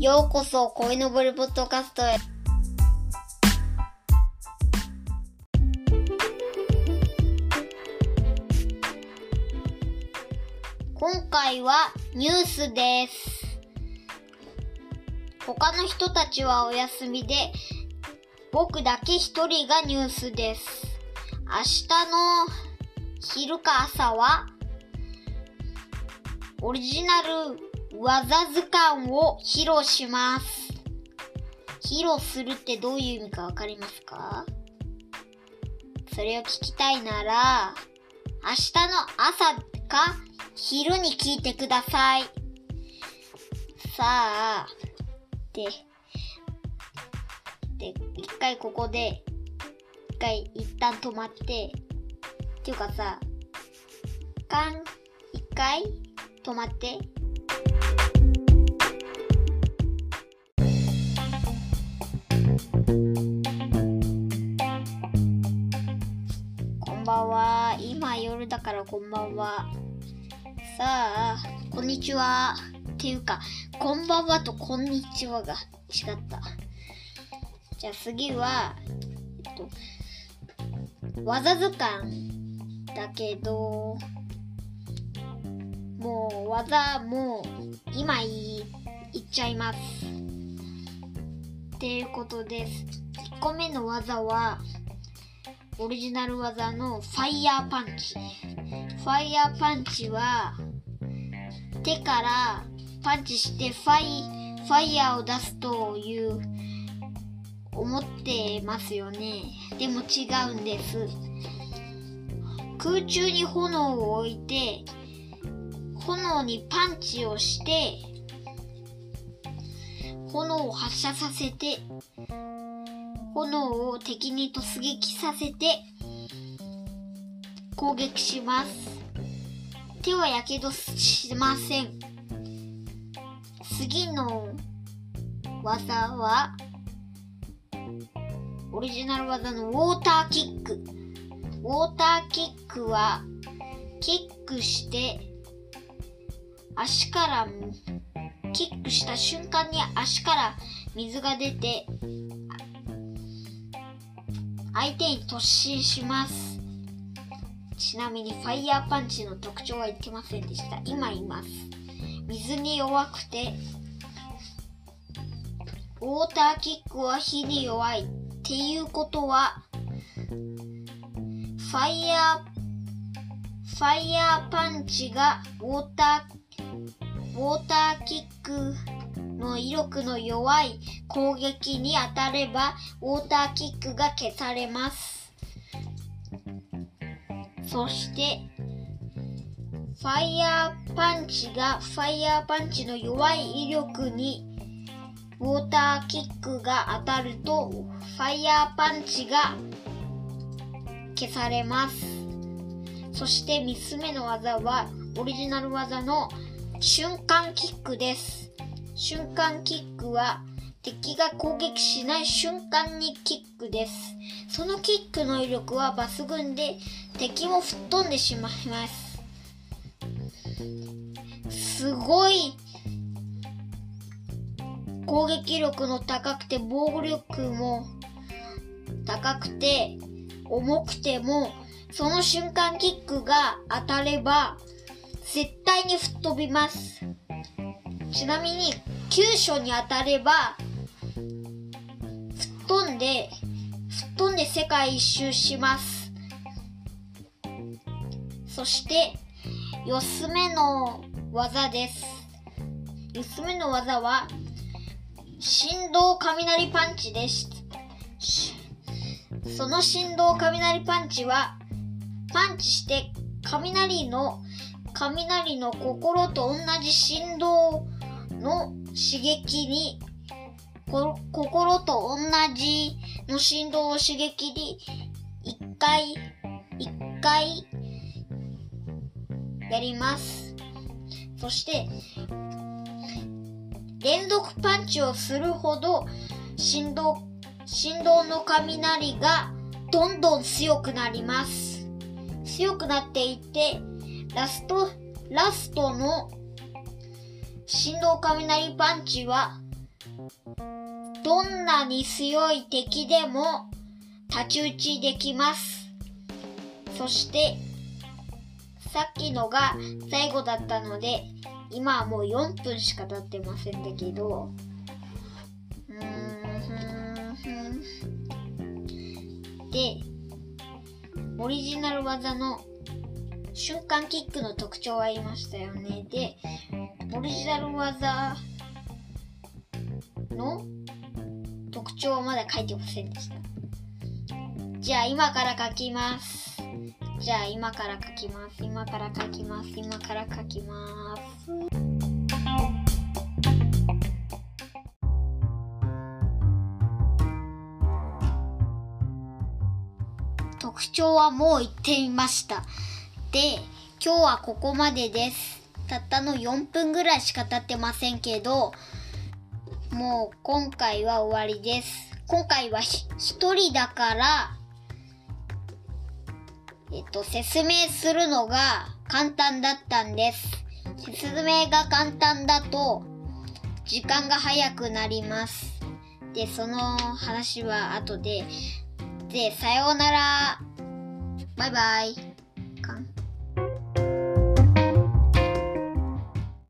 ようこそ、恋のぼりポッドキャストへ。今回はニュースです。他の人たちはお休みで、僕だけ一人がニュースです。明日の昼か朝は、オリジナル技図鑑を披露します。披露するってどういう意味かわかりますか？それを聞きたいなら、明日の朝か昼に聞いてください。さあ、で、で、一回ここで、一回一旦止まって、っていうかさ、一回、一回止まって。は。今夜だからこんばんは。さあ、こんにちは。っていうか、こんばんはとこんにちはが違った。じゃあ次は、えっと、技図鑑だけど、もう技もう今言い言っちゃいます。っていうことです。1個目の技は、オリジナル技のファイヤーパンチ。ファイヤーパンチは、手からパンチしてファイ、ファイヤーを出すという、思ってますよね。でも違うんです。空中に炎を置いて、炎にパンチをして、炎を発射させて、炎を敵に突撃させて、攻撃します。手はやけどしません。次の技は、オリジナル技のウォーターキック。ウォーターキックは、キックして、足から、キックした瞬間に足から水が出て、相手に突進します。ちなみにファイヤーパンチの特徴は言ってませんでした。今います。水に弱くて、ウォーターキックは火に弱いっていうことは、ファイヤー、ファイヤーパンチがウォーター、ウォーターキックの威力の弱い攻撃に当たれば、ウォーターキックが消されます。そして、ファイヤーパンチがファイヤーパンチの弱い威力にウォーターキックが当たるとファイヤーパンチが消されます。そして3つ目の技はオリジナル技の瞬間キックです。瞬間キックは敵が攻撃しない瞬間にキックです。そのキックの威力は抜群で敵も吹っ飛んでしまいます。すごい攻撃力の高くて防御力も高くて重くてもその瞬間キックが当たれば絶対に吹っ飛びます。ちなみに急所に当たれば吹っ飛んで吹っ飛んで世界一周します。そして4つ目の技です。4つ目の技は振動雷パンチです。その振動雷パンチはパンチして雷の雷の心と同じ振動の刺激に心と同じの振動を刺激に一回一回やります。そして連続パンチをするほど振動振動の雷がどんどん強くなります。強くなっていってラストラストの振動雷パンチはどんなに強い敵でも太刀打ちできます。そして、さっきのが最後だったので、今はもう4分しか経ってませんだけど、うんふんふんで、オリジナル技の瞬間キックの特徴は言いましたよね。で、オリジナル技の特徴はまだ書いてませんでした。じゃあ今から書きます。じゃあ今から書きます。今から書きます。今から書きます。特徴はもう言ってみました。で、今日はここまでです。たったの4分ぐらいしか経ってませんけど、もう今回は終わりです。今回はひ一人だから、えっと、説明するのが簡単だったんです。説明が簡単だと、時間が早くなります。で、その話は後で。で、さようなら。バイバイ。